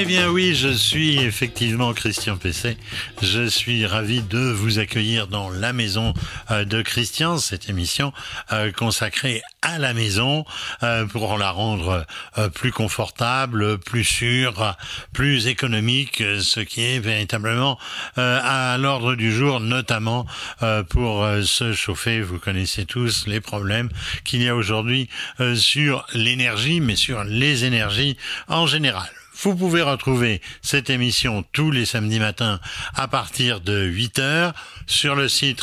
Eh bien oui, je suis effectivement Christian Pesset. Je suis ravi de vous accueillir dans la maison euh, de Christian, cette émission euh, consacrée à la maison euh, pour la rendre plus confortable, plus sûre, plus économique, ce qui est véritablement à l'ordre du jour, notamment pour se chauffer. Vous connaissez tous les problèmes qu'il y a aujourd'hui sur l'énergie, mais sur les énergies en général. Vous pouvez retrouver cette émission tous les samedis matins à partir de 8 heures sur le site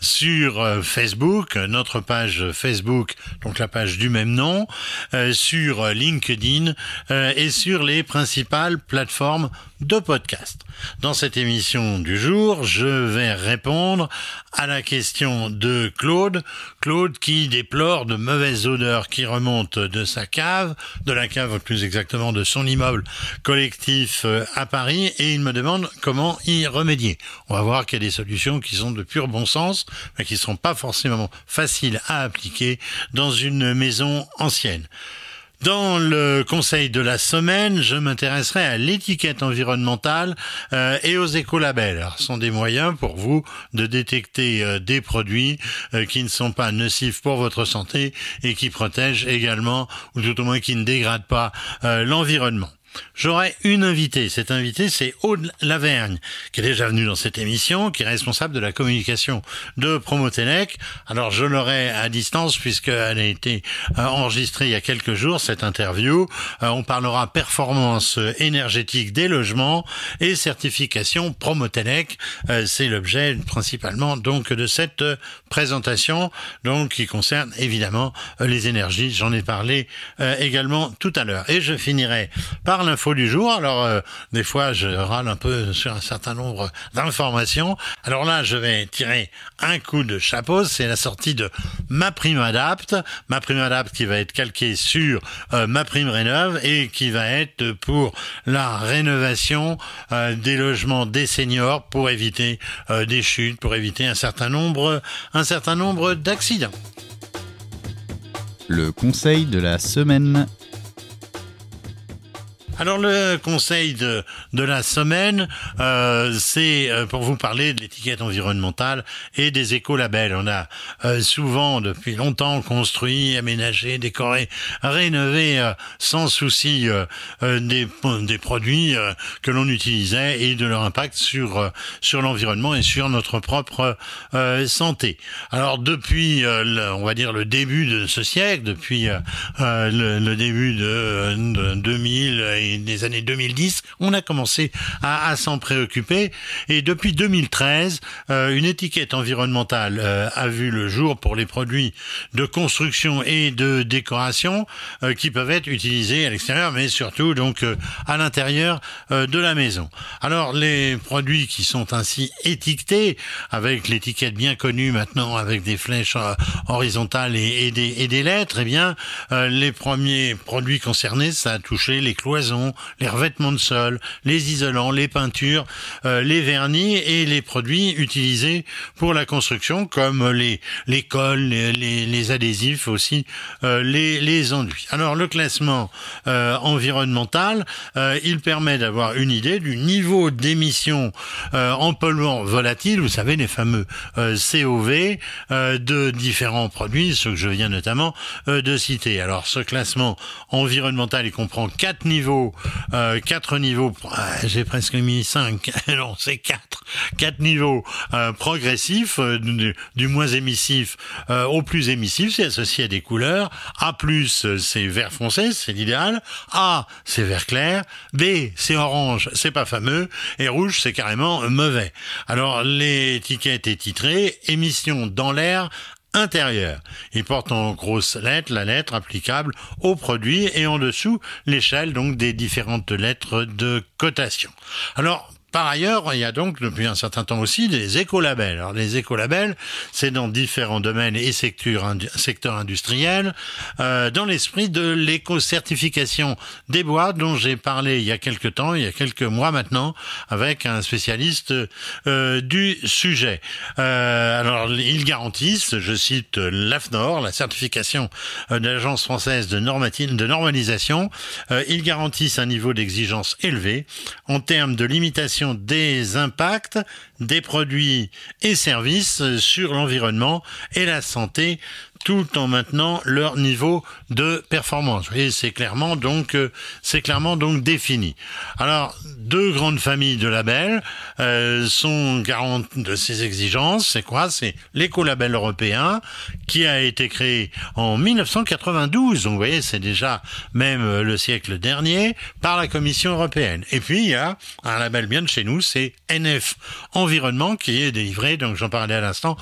Sur euh, Facebook, notre page Facebook, donc la page du même nom, euh, sur LinkedIn euh, et sur les principales plateformes de podcast. Dans cette émission du jour, je vais répondre à la question de Claude, Claude qui déplore de mauvaises odeurs qui remontent de sa cave, de la cave plus exactement de son immeuble collectif à Paris, et il me demande comment y remédier. On va voir qu'il y a des solutions qui sont de pur bon sens mais qui ne seront pas forcément faciles à appliquer dans une maison ancienne. Dans le conseil de la semaine, je m'intéresserai à l'étiquette environnementale euh, et aux écolabels. Ce sont des moyens pour vous de détecter euh, des produits euh, qui ne sont pas nocifs pour votre santé et qui protègent également, ou tout au moins qui ne dégradent pas l'environnement. J'aurai une invitée. Cette invitée, c'est Aude Lavergne, qui est déjà venue dans cette émission, qui est responsable de la communication de Promotelec. Alors, je l'aurai à distance puisqu'elle a été euh, enregistrée il y a quelques jours, cette interview. Euh, on parlera performance énergétique des logements et certification Promotelec. Euh, c'est l'objet principalement donc de cette présentation, donc qui concerne évidemment les énergies. J'en ai parlé également tout à l'heure. Et je finirai par l'info du jour. Alors, euh, des fois, je râle un peu sur un certain nombre d'informations. Alors là, je vais tirer un coup de chapeau. C'est la sortie de Ma Prime Adapt. Ma Prime Adapt qui va être calquée sur euh, Ma Prime Rénove et qui va être pour la rénovation euh, des logements des seniors pour éviter des chutes, pour éviter un certain nombre, un certain nombre d'accidents. Le conseil de la semaine. Alors le conseil de, de la semaine, euh, c'est euh, pour vous parler de l'étiquette environnementale et des écolabels. On a euh, souvent depuis longtemps construit, aménagé, décoré, rénové sans souci des, des produits que l'on utilisait et de leur impact sur sur l'environnement et sur notre propre santé. Alors depuis, on va dire le début de ce siècle, depuis le, le, début de, de 2000 des années 2010, on a commencé à, s'en préoccuper. Et depuis 2013, euh, une étiquette environnementale euh, a vu le jour pour les produits de construction et de décoration euh, qui peuvent être utilisés à l'extérieur, mais surtout donc à l'intérieur de la maison. Alors les produits qui sont ainsi étiquetés avec l'étiquette bien connue maintenant avec des flèches horizontales et, des, et des lettres, eh bien les premiers produits concernés, ça a touché les cloisons les revêtements de sol, les isolants, les peintures, euh, les vernis et les produits utilisés pour la construction comme les, les cols, les, adhésifs aussi, euh, les, les enduits. Alors le classement euh, environnemental, il permet d'avoir une idée du niveau d'émission en polluants volatiles, vous savez les fameux COV de différents produits, ce que je viens notamment de citer. Alors ce classement environnemental, il comprend quatre niveaux euh, quatre niveaux, euh, j'ai presque mis cinq, non c'est quatre, quatre niveaux euh, progressifs, du, moins émissif au plus émissif, c'est associé à des couleurs. A+, c'est vert foncé, c'est l'idéal. A, c'est vert clair. B, c'est orange, c'est pas fameux. Et rouge, c'est carrément mauvais. Alors l'étiquette est titrée émission dans l'air intérieur. Il porte en grosse lettres la lettre applicable au produit et en dessous l'échelle donc des différentes lettres de cotation. Alors par ailleurs, il y a donc depuis un certain temps aussi des écolabels. Alors les écolabels, c'est dans différents domaines et secteurs, industriels, euh, dans l'esprit de l'éco-certification des bois dont j'ai parlé il y a quelques temps, il y a quelques mois maintenant, avec un spécialiste euh, du sujet. Euh, alors ils garantissent, je cite l'AFNOR, la certification de l'Agence française de, de normalisation, ils garantissent un niveau d'exigence élevé en termes de limitation des impacts des produits et services sur l'environnement et la santé tout en maintenant leur niveau de performance. Et c'est clairement donc euh, c'est clairement donc défini. Alors deux grandes familles de labels euh, sont garantes de ces exigences. C'est quoi? C'est l'écolabel européen qui a été créé en 1992. Donc vous voyez, c'est déjà même euh, le siècle dernier par la Commission européenne. Et puis il y a un label bien de chez nous, c'est NF Environnement qui est délivré, donc j'en parlais à l'instant,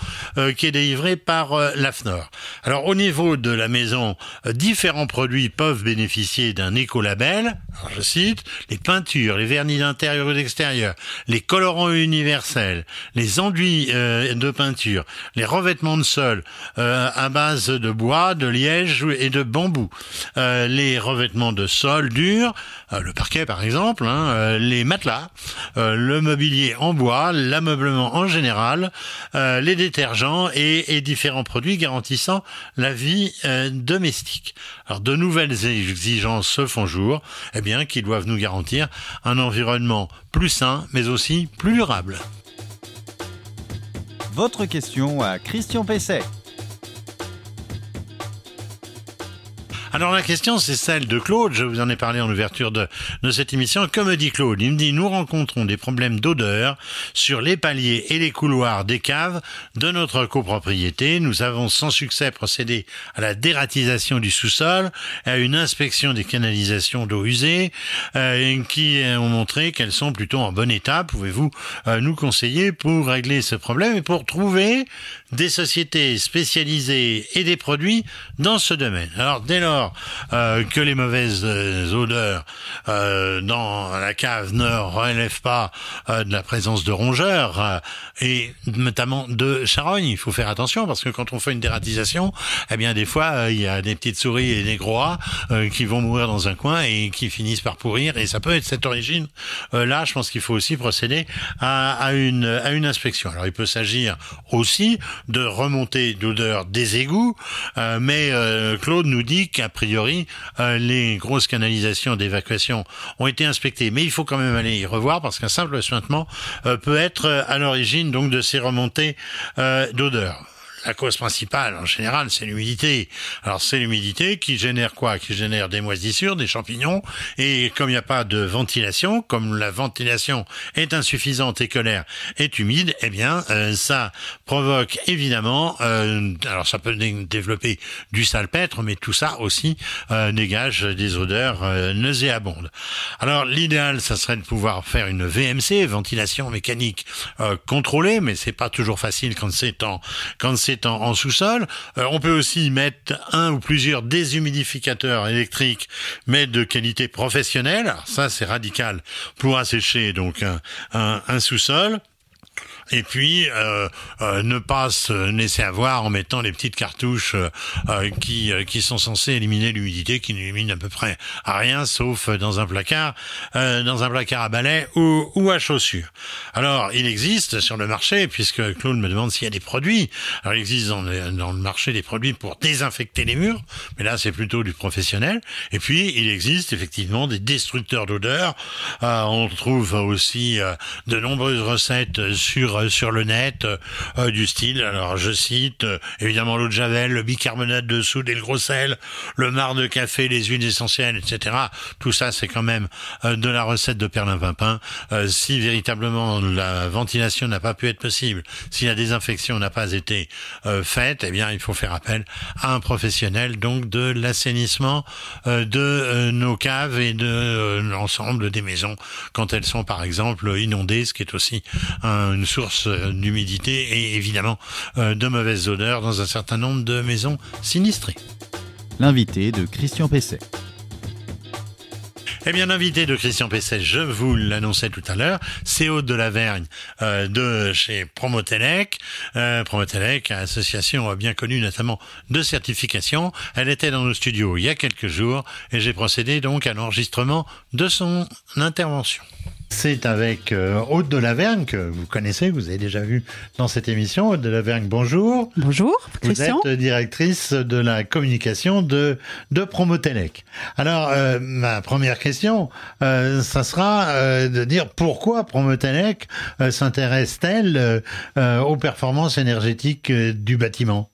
qui est délivré par l'AFNOR. Alors au niveau de la maison, euh, différents produits peuvent bénéficier d'un écolabel. Je cite les peintures, les vernis d'intérieur et d'extérieur, les colorants universels, les enduits euh, de peinture, les revêtements de sol euh, à base de bois, de liège et de bambou, les revêtements de sol durs, le parquet par exemple, hein, les matelas, le mobilier en bois, l'ameublement en général, les détergents et, et différents produits garantissant la vie euh, domestique. Alors de nouvelles exigences se font jour, eh bien qui doivent nous garantir un environnement plus sain mais aussi plus durable. Votre question à Christian Pesset. Alors la question, c'est celle de Claude. Je vous en ai parlé en ouverture de, de cette émission. Comme dit Claude, il me dit, nous rencontrons des problèmes d'odeur sur les paliers et les couloirs des caves de notre copropriété. Nous avons sans succès procédé à la dératisation du sous-sol, à une inspection des canalisations d'eau usée, euh, qui ont montré qu'elles sont plutôt en bon état. Pouvez-vous euh, nous conseiller pour régler ce problème et pour trouver des sociétés spécialisées et des produits dans ce domaine Alors dès lors euh, que les mauvaises euh, odeurs euh, dans la cave ne relèvent pas de la présence de rongeurs et notamment de charognes. Il faut faire attention parce que quand on fait une dératisation, eh bien des fois il y a des petites souris et des gros rats qui vont mourir dans un coin et qui finissent par pourrir et ça peut être cette origine. là, je pense qu'il faut aussi procéder à, à, une à une inspection. Alors il peut s'agir aussi de remonter d'odeur des égouts, mais Claude nous dit qu'à priori, euh, les grosses canalisations d'évacuation ont été inspectées. Mais il faut quand même aller y revoir parce qu'un simple suintement euh, peut être euh, à l'origine donc de ces remontées d'odeur la cause principale, en général, c'est l'humidité. Alors, c'est l'humidité qui génère quoi? Qui génère des moisissures, des champignons. Et comme il n'y a pas de ventilation, comme la ventilation est insuffisante et que l'air est humide, eh bien, euh, ça provoque évidemment, euh, alors ça peut développer du salpêtre, mais tout ça aussi euh, dégage des odeurs nauséabondes. Alors, l'idéal, ça serait de pouvoir faire une VMC, ventilation mécanique contrôlée, mais c'est pas toujours facile quand c'est en quand c'est en, sous-sol. Euh, on peut aussi mettre un ou plusieurs déshumidificateurs électriques, mais de qualité professionnelle. ça, c'est radical pour assécher donc un sous-sol et puis euh, euh, ne pas se laisser avoir en mettant les petites cartouches euh, qui qui sont censées éliminer l'humidité, qui n'éliminent à peu près à rien, sauf dans un placard, dans un placard à balai ou, ou à chaussures. Alors, il existe sur le marché, puisque Claude me demande s'il y a des produits. Alors, il existe dans le, dans le marché des produits pour désinfecter les murs, mais là, c'est plutôt du professionnel. Et puis, il existe effectivement des destructeurs d'odeur. on trouve aussi de nombreuses recettes sur euh, sur le net euh, du style, alors je cite euh, évidemment l'eau de javel, le bicarbonate de soude et le gros sel, le marc de café, les huiles essentielles, etc. Tout ça, c'est quand même de la recette de Perlin Pimpin. si véritablement la ventilation n'a pas pu être possible, si la désinfection n'a pas été faite, eh bien, il faut faire appel à un professionnel donc de l'assainissement de nos caves et de l'ensemble des maisons quand elles sont par exemple inondées, ce qui est aussi une source euh, d'humidité et évidemment euh, de mauvaises odeurs dans un certain nombre de maisons sinistrées. L'invité de Christian Pesset. Eh bien, l'invité de Christian Pesset, je vous l'annonçais tout à l'heure, c'est Aude de Lavergne euh, de chez Promotelec. Euh, Promotelec, association bien connue notamment de certification. Elle était dans nos studios il y a quelques jours et j'ai procédé donc à l'enregistrement de son intervention. C'est avec euh, Aude de Lavergne, que vous connaissez, vous avez déjà vu dans cette émission. Aude de Lavergne, bonjour. Bonjour, Christian. Vous êtes directrice de la communication de, de Promotelec. Alors, euh, ma première question, euh, ça sera de dire pourquoi Promotelec s'intéresse-t-elle aux performances énergétiques du bâtiment?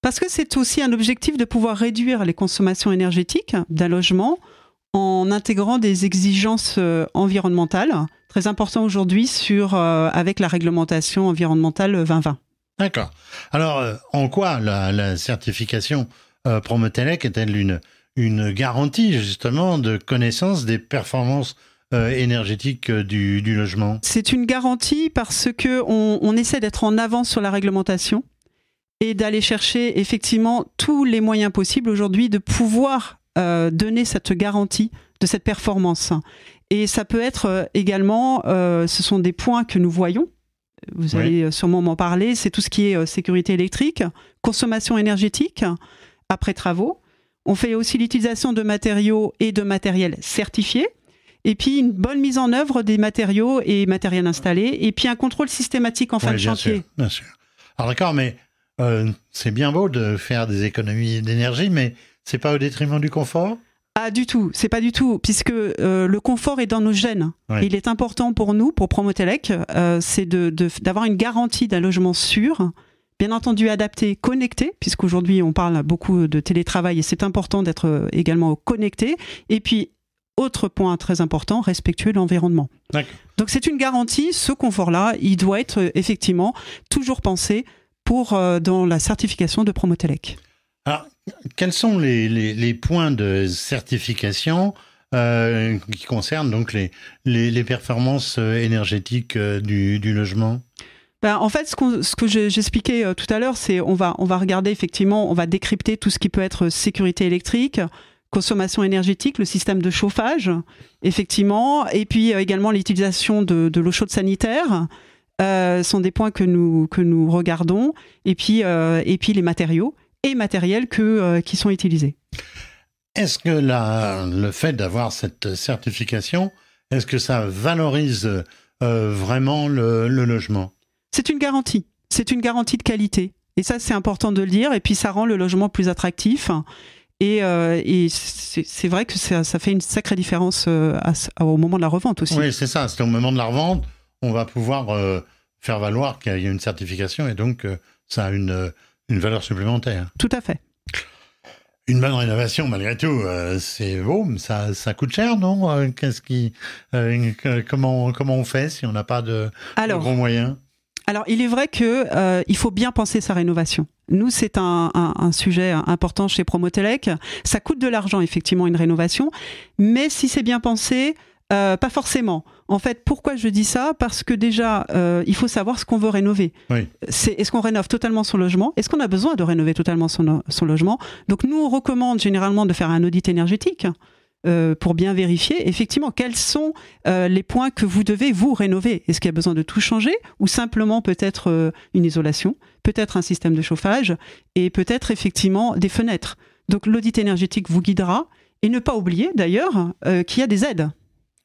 Parce que c'est aussi un objectif de pouvoir réduire les consommations énergétiques d'un logement en intégrant des exigences euh, environnementales, très important aujourd'hui sur euh, avec la réglementation environnementale 2020. D'accord. Alors, euh, en quoi la, certification Promotelec est-elle une, une garantie justement de connaissance des performances énergétiques du, du logement? C'est une garantie parce que on, on essaie d'être en avance sur la réglementation et d'aller chercher effectivement tous les moyens possibles aujourd'hui de pouvoir euh, donner cette garantie de cette performance. Et ça peut être euh, également, euh, ce sont des points que nous voyons. Vous allez sûrement m'en parler. C'est tout ce qui est sécurité électrique, consommation énergétique après travaux. On fait aussi l'utilisation de matériaux et de matériel certifiés. Et puis une bonne mise en œuvre des matériaux et matériels installés. Et puis un contrôle systématique en fin de chantier. Sûr, bien sûr. Alors d'accord, mais c'est bien beau de faire des économies d'énergie, mais c'est pas au détriment du confort? Ah du tout, c'est pas du tout, puisque euh, le confort est dans nos gènes. Il est important pour nous, pour Promotelec, euh, c'est d'avoir une garantie d'un logement sûr, bien entendu adapté, connecté, puisqu'aujourd'hui on parle beaucoup de télétravail et c'est important d'être euh, également connecté. Et puis, autre point très important, respectueux de l'environnement. Donc c'est une garantie, ce confort-là, il doit être effectivement toujours pensé pour dans la certification de Promotelec. Alors, quels sont les, points de certification euh, qui concernent donc les, performances euh, énergétiques euh, du, logement? Ben, en fait, ce, que j'expliquais tout à l'heure, c'est on va, on va regarder effectivement, on va décrypter tout ce qui peut être sécurité électrique, consommation énergétique, le système de chauffage, effectivement, et puis également l'utilisation de, l'eau chaude sanitaire. sont des points que nous, que nous regardons, et puis, et puis les matériaux et matériels que, euh, qui sont utilisés. Est-ce que la, le fait d'avoir cette certification, est-ce que ça valorise euh, vraiment le, logement? C'est une garantie. C'est une garantie de qualité. Et ça, c'est important de le dire. Et puis, ça rend le logement plus attractif. Et, euh, et c'est vrai que ça, ça, fait une sacrée différence au moment de la revente aussi. Oui, c'est ça. C'est au moment de la revente, on va pouvoir faire valoir qu'il y a une certification et donc ça a une une valeur supplémentaire. Tout à fait. Une bonne rénovation, malgré tout, euh, c'est beau, mais ça, ça coûte cher, non euh, Qu'est-ce qui, euh, comment, comment on fait si on n'a pas de, gros moyens? alors, il est vrai que il faut bien penser sa rénovation. Nous, c'est un, un, sujet important chez Promotelec. Ça coûte de l'argent, effectivement, une rénovation, mais si c'est bien pensé, euh, pas forcément. En fait, pourquoi je dis ça? Parce que déjà, euh, il faut savoir ce qu'on veut rénover. est-ce qu'on rénove totalement son logement? Est-ce qu'on a besoin de rénover totalement son, logement? Donc nous, on recommande généralement de faire un audit énergétique. Euh, pour bien vérifier effectivement quels sont les points que vous devez vous rénover. Est-ce qu'il y a besoin de tout changer ou simplement peut-être une isolation, peut-être un système de chauffage et peut-être effectivement des fenêtres? Donc l'audit énergétique vous guidera et ne pas oublier d'ailleurs qu'il y a des aides.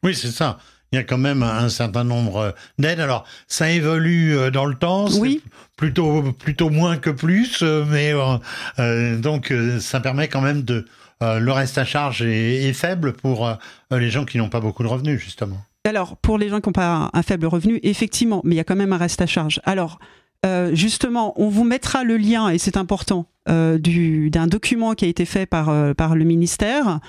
Oui, c'est ça. Il y a quand même un certain nombre d'aides. Alors, ça évolue euh, dans le temps. Oui. Plutôt, plutôt moins que plus, euh, mais euh, donc ça permet quand même de. le reste à charge est, faible pour les gens qui n'ont pas beaucoup de revenus, justement. Alors, pour les gens qui n'ont pas un faible revenu, effectivement, mais il y a quand même un reste à charge. Alors, euh, justement, on vous mettra le lien, et c'est important, euh, d'un document qui a été fait par, euh, par le ministère,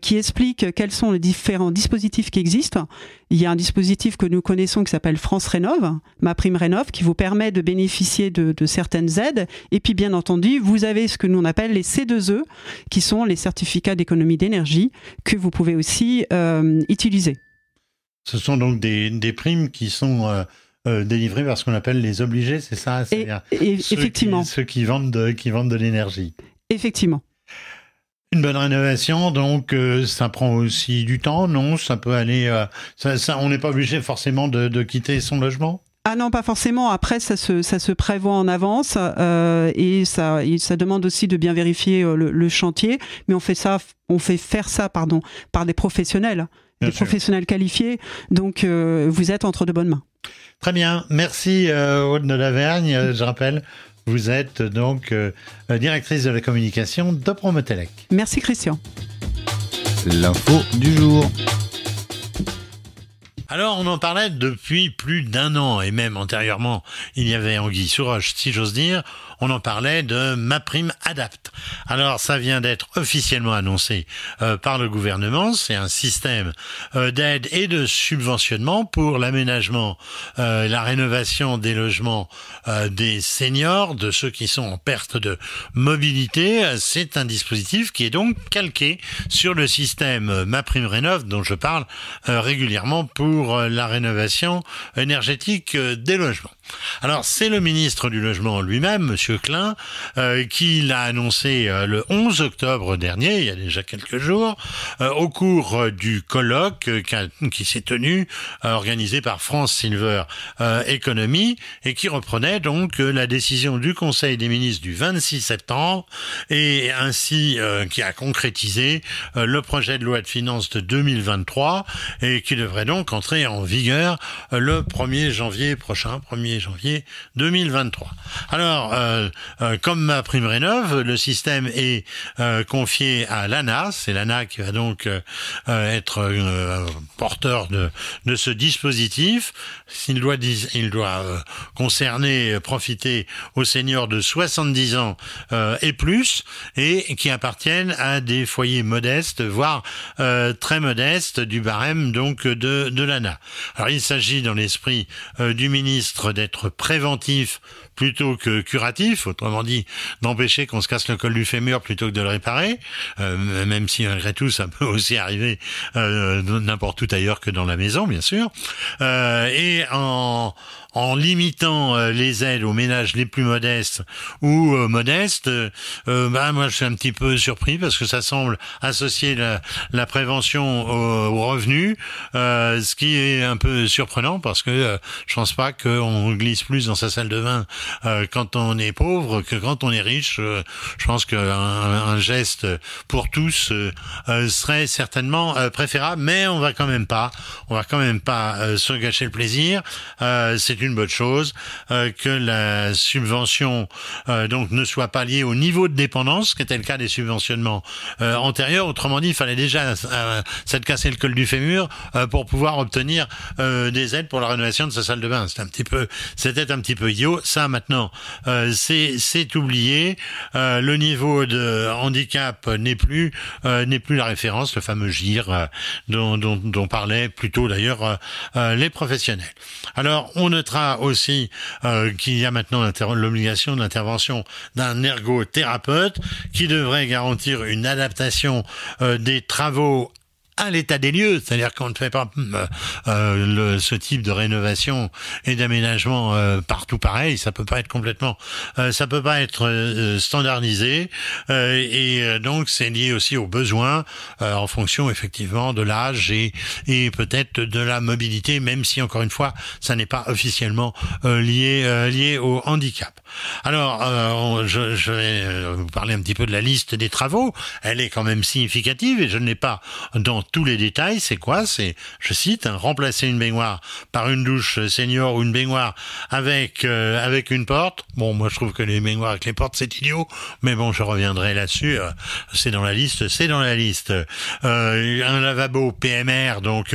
qui explique quels sont les différents dispositifs qui existent. Il y a un dispositif que nous connaissons qui s'appelle France Rénov, ma prime Rénov, qui vous permet de bénéficier de, certaines aides. Et puis, bien entendu, vous avez ce que nous on appelle les C2E, qui sont les certificats d'économie d'énergie, que vous pouvez aussi utiliser. Ce sont donc des, des primes qui sont euh, délivrés par ce qu'on appelle les obligés, c'est ça et, Effectivement. ceux qui vendent de, qui vendent de l'énergie. Effectivement. Une bonne rénovation, donc ça prend aussi du temps, non? Ça peut aller. ça, ça, on n'est pas obligé forcément de, de quitter son logement? Ah non, pas forcément. Après, ça se, ça se prévoit en avance euh, et ça, ça demande aussi de bien vérifier euh, le, chantier. Mais on fait ça, on fait faire ça, pardon, par des professionnels, des professionnels qualifiés. Donc, euh, vous êtes entre de bonnes mains. Très bien, merci Aude de Lavergne. Je rappelle, vous êtes donc directrice de la communication de Promotelec. Merci Christian. L'info du jour. Alors, on en parlait depuis plus d'un an, et même antérieurement, il y avait Anguille Souroche, si j'ose dire, on en parlait de ma prime. Alors ça vient d'être officiellement annoncé euh, par le gouvernement, c'est un système euh, d'aide et de subventionnement pour l'aménagement, euh, la rénovation des logements des seniors, de ceux qui sont en perte de mobilité. C'est un dispositif qui est donc calqué sur le système ma prime rénov dont je parle régulièrement pour la rénovation énergétique des logements. Alors c'est le ministre du logement lui-même, Monsieur Klein, euh, qui l'a annoncé euh, le 11 octobre dernier, il y a déjà quelques jours, euh, au cours du colloque qui, s'est tenu, organisé par France Silver Economy, et qui reprenait donc la décision du Conseil des ministres du 26 septembre, et ainsi qui a concrétisé le projet de loi de finances de 2023, et qui devrait donc entrer en vigueur le 1er janvier prochain, 1er janvier 2023. Alors, euh, euh, comme ma prime rénov, le système est euh, confié à l'ANA. C'est l'ANA qui va donc être porteur de, ce dispositif. Il doit, concerner, profiter aux seniors de 70 ans et plus, et qui appartiennent à des foyers modestes, voire très modestes du barème donc de, de l'ANA. Alors il s'agit dans l'esprit du ministre des être préventif plutôt que curatif, autrement dit d'empêcher qu'on se casse le col du fémur plutôt que de le réparer, euh, même si malgré tout ça peut aussi arriver euh, n'importe où ailleurs que dans la maison, bien sûr, euh, et en en limitant euh, les aides aux ménages les plus modestes ou euh, modestes, euh, bah, moi je suis un petit peu surpris parce que ça semble associer la, la prévention aux, revenus, ce qui est un peu surprenant parce que je pense pas qu'on glisse plus dans sa salle de bain quand on est pauvre que quand on est riche. je pense qu'un un geste pour tous serait certainement préférable, mais on va quand même pas, on va quand même pas se gâcher le plaisir. C'est bonne chose, euh, que la subvention euh, donc ne soit pas liée au niveau de dépendance, qui était le cas des subventionnements euh, antérieurs. Autrement dit, il fallait déjà s'être cassé le col du fémur pour pouvoir obtenir des aides pour la rénovation de sa salle de bain. C'était un petit peu, c'était un petit peu idiot. Ça maintenant, c'est oublié. le niveau de handicap n'est plus n'est plus la référence, le fameux GIR dont, dont, dont parlaient plutôt d'ailleurs les professionnels. Alors on aussi euh, qu'il y a maintenant l'obligation d'intervention d'un ergothérapeute qui devrait garantir une adaptation euh, des travaux à l'état des lieux, c'est-à-dire qu'on ne fait pas euh, euh, le, ce type de rénovation et d'aménagement euh, partout pareil, ça peut pas être complètement, ça peut pas être standardisé. Et donc c'est lié aussi aux besoins en fonction effectivement de l'âge et, et peut-être de la mobilité, même si encore une fois ça n'est pas officiellement lié lié au handicap. Alors je, je vais vous parler un petit peu de la liste des travaux, elle est quand même significative et je ne l'ai pas dans tous les détails, c'est quoi C'est, je cite, hein, remplacer une baignoire par une douche senior ou une baignoire avec euh, avec une porte. Bon, moi je trouve que les baignoires avec les portes c'est idiot, mais bon, je reviendrai là-dessus. Euh, c'est dans la liste, c'est dans la liste. Euh, un lavabo PMR, donc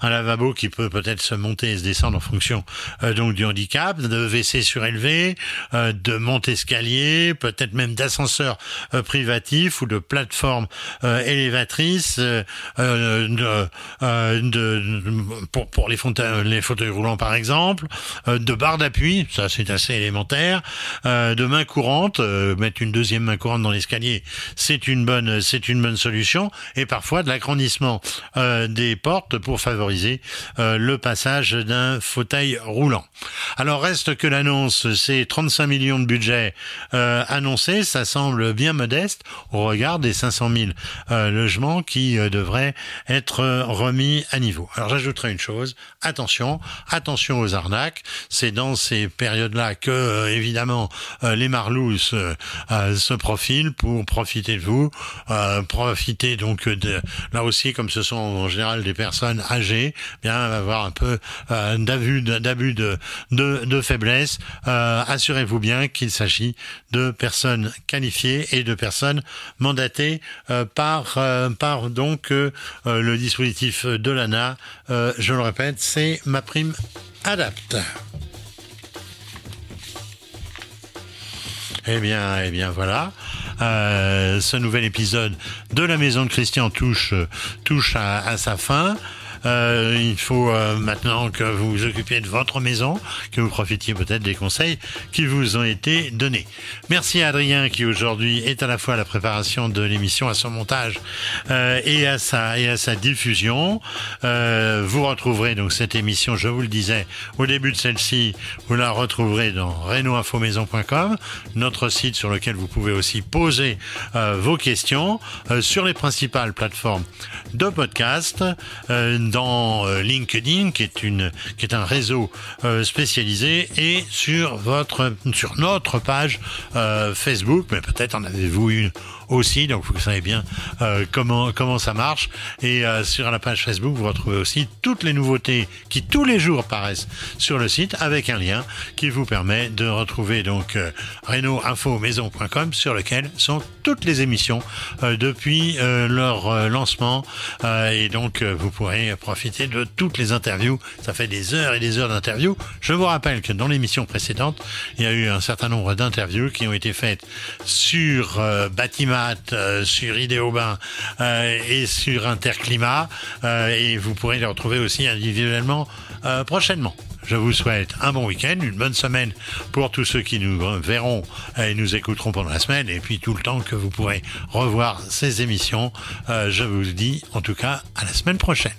un lavabo qui peut peut-être se monter et se descendre en fonction donc du handicap, de WC surélevé, de monte-escalier, peut-être même d'ascenseur privatif ou de plateforme élévatrice de, de, pour, pour les, les fauteuils roulants par exemple, de barres d'appui, ça c'est assez élémentaire, de main courante, mettre une deuxième main courante dans l'escalier, c'est une bonne c'est une bonne solution, et parfois de l'agrandissement des portes pour favoriser le passage d'un fauteuil roulant. Alors reste que l'annonce, c'est 35 millions de budget euh, annoncé, ça semble bien modeste au regard des 500 000 euh, logements qui euh, devraient être remis à niveau. Alors j'ajouterai une chose, attention, attention aux arnaques. C'est dans ces périodes-là que évidemment les marlous se, se, profilent pour profiter de vous, profiter donc de là aussi comme ce sont en général des personnes âgées, bien avoir un peu d'abus d'abus de, de, de faiblesse. Assurez-vous bien qu'il s'agit de personnes qualifiées et de personnes mandatées euh, par, euh, par donc euh, le dispositif de l'ANA. je le répète, c'est ma prime adapte. Eh bien, eh bien voilà. ce nouvel épisode de la maison de Christian touche, touche à sa fin. Euh, il faut euh, maintenant que vous vous occupiez de votre maison, que vous profitiez peut-être des conseils qui vous ont été donnés. Merci à Adrien qui aujourd'hui est à la fois à la préparation de l'émission, à son montage euh, et à sa et à sa diffusion. vous retrouverez donc cette émission, je vous le disais au début de celle-ci, vous la retrouverez dans renoinfomaison.com, notre site sur lequel vous pouvez aussi poser vos questions sur les principales plateformes de podcast dans euh, LinkedIn, qui est une, qui est un réseau euh, spécialisé, et sur votre, sur notre page euh, Facebook, mais peut-être en avez-vous une aussi, donc vous savez bien euh, comment comment ça marche. Et euh, sur la page Facebook, vous retrouvez aussi toutes les nouveautés qui tous les jours apparaissent sur le site avec un lien qui vous permet de retrouver donc euh, sur lequel sont toutes les émissions euh, depuis leur lancement et donc vous pourrez profiter de toutes les interviews. Ça fait des heures et des heures d'interviews. Je vous rappelle que dans l'émission précédente, il y a eu un certain nombre d'interviews qui ont été faites sur bâtiment euh, sur Idéobain euh, et sur Interclimat. Euh, et vous pourrez les retrouver aussi individuellement prochainement. Je vous souhaite un bon week-end, une bonne semaine pour tous ceux qui nous verront et nous écouteront pendant la semaine, et puis tout le temps que vous pourrez revoir ces émissions. je vous dis en tout cas à la semaine prochaine.